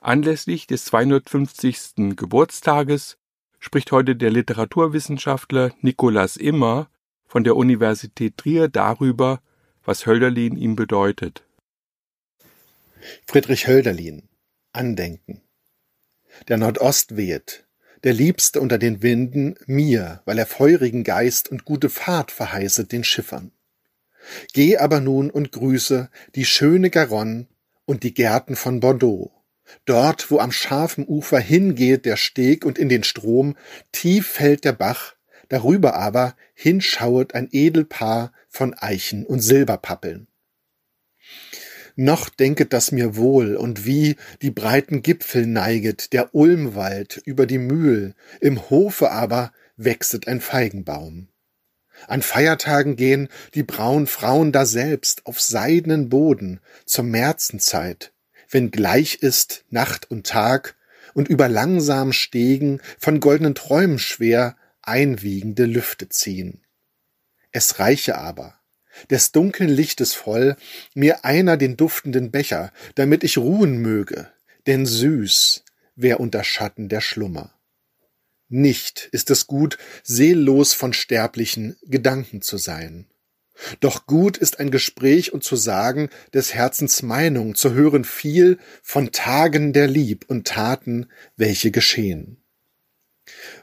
Anlässlich des 250. Geburtstages spricht heute der Literaturwissenschaftler Nikolaus Immer von der Universität Trier darüber, was Hölderlin ihm bedeutet. Friedrich Hölderlin Andenken Der Nordost weht, der Liebste unter den Winden, mir, weil er feurigen Geist und gute Fahrt verheißet den Schiffern. Geh aber nun und grüße die schöne Garonne und die Gärten von Bordeaux. Dort, wo am scharfen Ufer hingeht der Steg und in den Strom, tief fällt der Bach, darüber aber hinschauet ein Edelpaar von Eichen und Silberpappeln. Noch denket das mir wohl, und wie die breiten Gipfel neiget der Ulmwald über die Mühl, im Hofe aber wächset ein Feigenbaum. An Feiertagen gehen die braunen Frauen daselbst auf seidenen Boden zur Märzenzeit, wenn gleich ist Nacht und Tag und über langsamen Stegen von goldenen Träumen schwer einwiegende Lüfte ziehen. Es reiche aber, des dunklen Lichtes voll, mir einer den duftenden Becher, damit ich ruhen möge, denn süß wär unter Schatten der Schlummer. Nicht ist es gut, seellos von sterblichen Gedanken zu sein. Doch gut ist ein Gespräch und zu sagen des Herzens Meinung, zu hören viel von Tagen der Lieb und Taten, welche geschehen.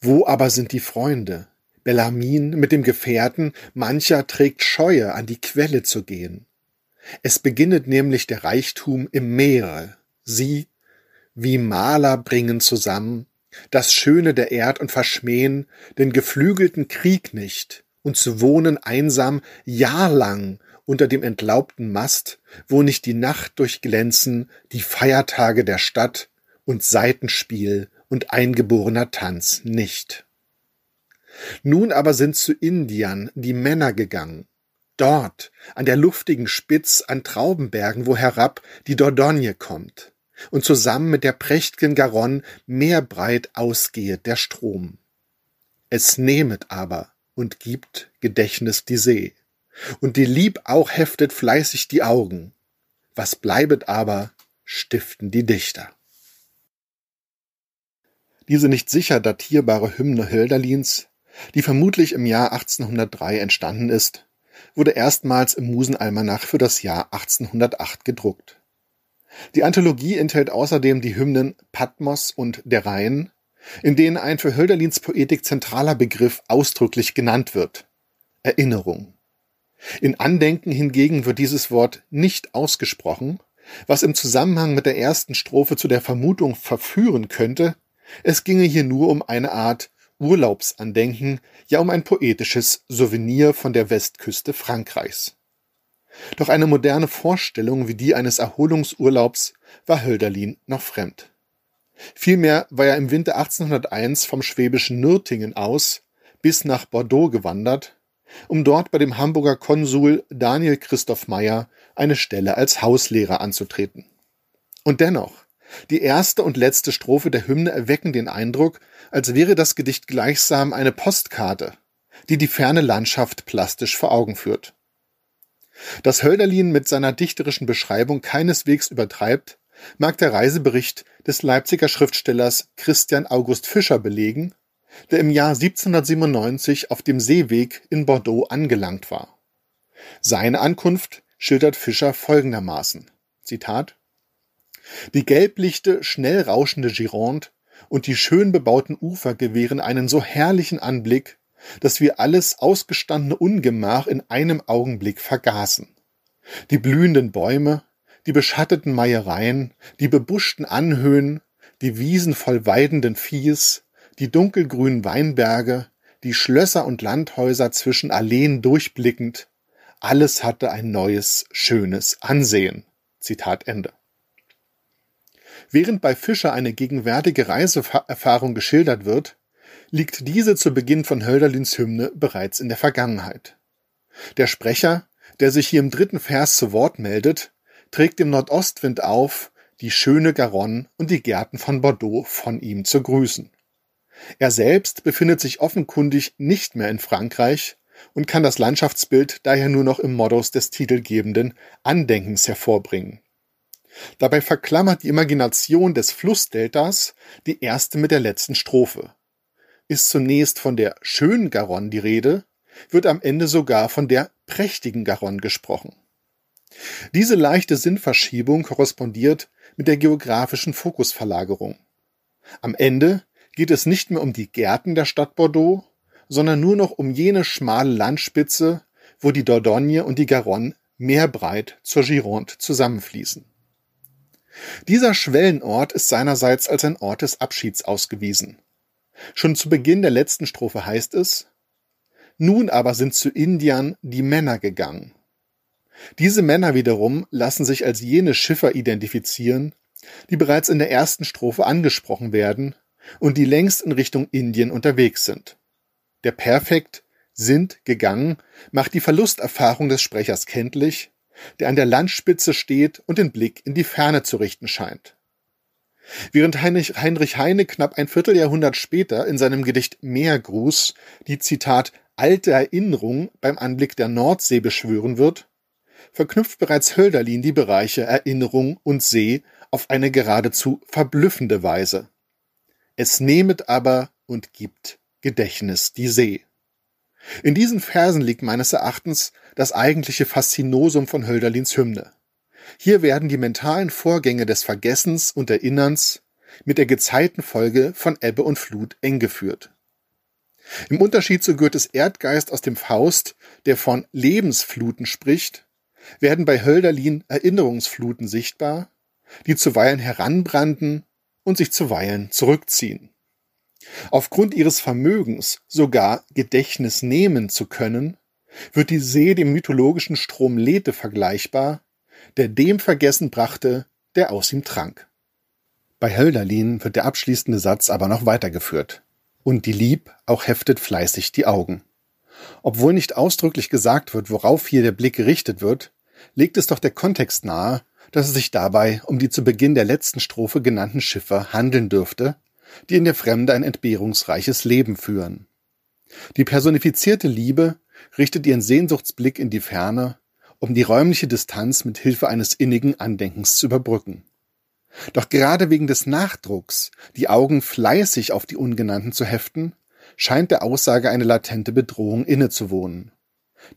Wo aber sind die Freunde? Bellamin mit dem Gefährten, mancher trägt Scheue, an die Quelle zu gehen. Es beginnet nämlich der Reichtum im Meere. Sie, wie Maler bringen zusammen das Schöne der Erd und verschmähen den geflügelten Krieg nicht und zu wohnen einsam jahrlang unter dem entlaubten Mast, wo nicht die Nacht durchglänzen, die Feiertage der Stadt und Seitenspiel und eingeborener Tanz nicht. Nun aber sind zu Indiern die Männer gegangen, dort an der luftigen Spitz an Traubenbergen, wo herab die Dordogne kommt und zusammen mit der prächtigen Garonne meerbreit ausgehet der Strom. Es nehmet aber und gibt Gedächtnis die See, und die Lieb auch heftet fleißig die Augen. Was bleibet aber, stiften die Dichter. Diese nicht sicher datierbare Hymne Hölderlins, die vermutlich im Jahr 1803 entstanden ist, wurde erstmals im Musenalmanach für das Jahr 1808 gedruckt. Die Anthologie enthält außerdem die Hymnen Patmos und Der Rhein, in denen ein für Hölderlins Poetik zentraler Begriff ausdrücklich genannt wird. Erinnerung. In Andenken hingegen wird dieses Wort nicht ausgesprochen, was im Zusammenhang mit der ersten Strophe zu der Vermutung verführen könnte, es ginge hier nur um eine Art Urlaubsandenken, ja um ein poetisches Souvenir von der Westküste Frankreichs. Doch eine moderne Vorstellung wie die eines Erholungsurlaubs war Hölderlin noch fremd. Vielmehr war er im Winter 1801 vom schwäbischen Nürtingen aus bis nach Bordeaux gewandert, um dort bei dem Hamburger Konsul Daniel Christoph Meyer eine Stelle als Hauslehrer anzutreten. Und dennoch, die erste und letzte Strophe der Hymne erwecken den Eindruck, als wäre das Gedicht gleichsam eine Postkarte, die die ferne Landschaft plastisch vor Augen führt. Dass Hölderlin mit seiner dichterischen Beschreibung keineswegs übertreibt, mag der Reisebericht des Leipziger Schriftstellers Christian August Fischer belegen, der im Jahr 1797 auf dem Seeweg in Bordeaux angelangt war. Seine Ankunft schildert Fischer folgendermaßen. Zitat Die gelblichte, schnell rauschende Gironde und die schön bebauten Ufer gewähren einen so herrlichen Anblick, dass wir alles ausgestandene Ungemach in einem Augenblick vergaßen. Die blühenden Bäume, die beschatteten Meiereien, die bebuschten Anhöhen, die Wiesen voll weidenden Viehs, die dunkelgrünen Weinberge, die Schlösser und Landhäuser zwischen Alleen durchblickend, alles hatte ein neues, schönes Ansehen. Zitat Ende. Während bei Fischer eine gegenwärtige Reiseerfahrung geschildert wird, liegt diese zu Beginn von Hölderlins Hymne bereits in der Vergangenheit. Der Sprecher, der sich hier im dritten Vers zu Wort meldet, trägt dem Nordostwind auf, die schöne Garonne und die Gärten von Bordeaux von ihm zu grüßen. Er selbst befindet sich offenkundig nicht mehr in Frankreich und kann das Landschaftsbild daher nur noch im Modus des titelgebenden Andenkens hervorbringen. Dabei verklammert die Imagination des Flussdeltas die erste mit der letzten Strophe. Ist zunächst von der schönen Garonne die Rede, wird am Ende sogar von der prächtigen Garonne gesprochen. Diese leichte Sinnverschiebung korrespondiert mit der geografischen Fokusverlagerung. Am Ende geht es nicht mehr um die Gärten der Stadt Bordeaux, sondern nur noch um jene schmale Landspitze, wo die Dordogne und die Garonne meerbreit zur Gironde zusammenfließen. Dieser Schwellenort ist seinerseits als ein Ort des Abschieds ausgewiesen. Schon zu Beginn der letzten Strophe heißt es, nun aber sind zu Indiern die Männer gegangen. Diese Männer wiederum lassen sich als jene Schiffer identifizieren, die bereits in der ersten Strophe angesprochen werden und die längst in Richtung Indien unterwegs sind. Der Perfekt sind gegangen macht die Verlusterfahrung des Sprechers kenntlich, der an der Landspitze steht und den Blick in die Ferne zu richten scheint. Während Heinrich Heine knapp ein Vierteljahrhundert später in seinem Gedicht Meergruß die Zitat alte Erinnerung beim Anblick der Nordsee beschwören wird, verknüpft bereits Hölderlin die Bereiche Erinnerung und See auf eine geradezu verblüffende Weise. Es nehmet aber und gibt Gedächtnis die See. In diesen Versen liegt meines Erachtens das eigentliche Faszinosum von Hölderlins Hymne. Hier werden die mentalen Vorgänge des Vergessens und Erinnerns mit der Gezeitenfolge von Ebbe und Flut eng geführt. Im Unterschied zu Goethes Erdgeist aus dem Faust, der von Lebensfluten spricht, werden bei Hölderlin Erinnerungsfluten sichtbar, die zuweilen heranbranden und sich zuweilen zurückziehen. Aufgrund ihres Vermögens sogar Gedächtnis nehmen zu können, wird die See dem mythologischen Strom Lethe vergleichbar, der dem vergessen brachte, der aus ihm trank. Bei Hölderlin wird der abschließende Satz aber noch weitergeführt. Und die Lieb auch heftet fleißig die Augen. Obwohl nicht ausdrücklich gesagt wird, worauf hier der Blick gerichtet wird, legt es doch der Kontext nahe, dass es sich dabei um die zu Beginn der letzten Strophe genannten Schiffer handeln dürfte, die in der Fremde ein entbehrungsreiches Leben führen. Die personifizierte Liebe richtet ihren Sehnsuchtsblick in die Ferne, um die räumliche Distanz mit Hilfe eines innigen Andenkens zu überbrücken. Doch gerade wegen des Nachdrucks, die Augen fleißig auf die Ungenannten zu heften, scheint der Aussage eine latente Bedrohung innezuwohnen.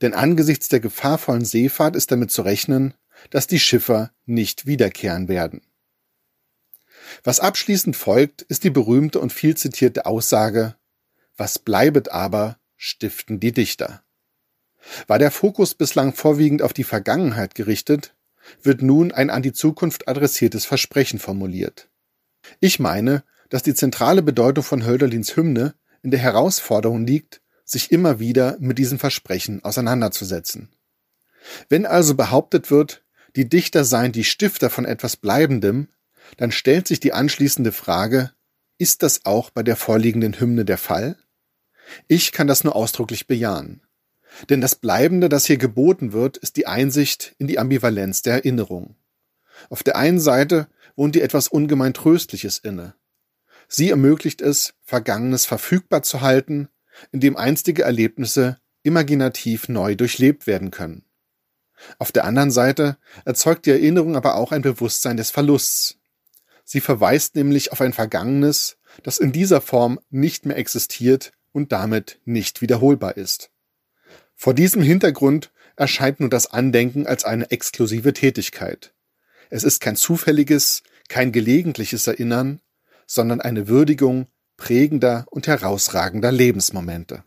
Denn angesichts der gefahrvollen Seefahrt ist damit zu rechnen, dass die Schiffer nicht wiederkehren werden. Was abschließend folgt, ist die berühmte und viel zitierte Aussage Was bleibet aber, stiften die Dichter. War der Fokus bislang vorwiegend auf die Vergangenheit gerichtet, wird nun ein an die Zukunft adressiertes Versprechen formuliert. Ich meine, dass die zentrale Bedeutung von Hölderlins Hymne in der Herausforderung liegt, sich immer wieder mit diesem Versprechen auseinanderzusetzen. Wenn also behauptet wird, die Dichter seien die Stifter von etwas Bleibendem, dann stellt sich die anschließende Frage, ist das auch bei der vorliegenden Hymne der Fall? Ich kann das nur ausdrücklich bejahen. Denn das Bleibende, das hier geboten wird, ist die Einsicht in die Ambivalenz der Erinnerung. Auf der einen Seite wohnt ihr etwas ungemein Tröstliches inne. Sie ermöglicht es, Vergangenes verfügbar zu halten, indem einstige Erlebnisse imaginativ neu durchlebt werden können. Auf der anderen Seite erzeugt die Erinnerung aber auch ein Bewusstsein des Verlusts, Sie verweist nämlich auf ein Vergangenes, das in dieser Form nicht mehr existiert und damit nicht wiederholbar ist. Vor diesem Hintergrund erscheint nun das Andenken als eine exklusive Tätigkeit. Es ist kein zufälliges, kein gelegentliches Erinnern, sondern eine Würdigung prägender und herausragender Lebensmomente.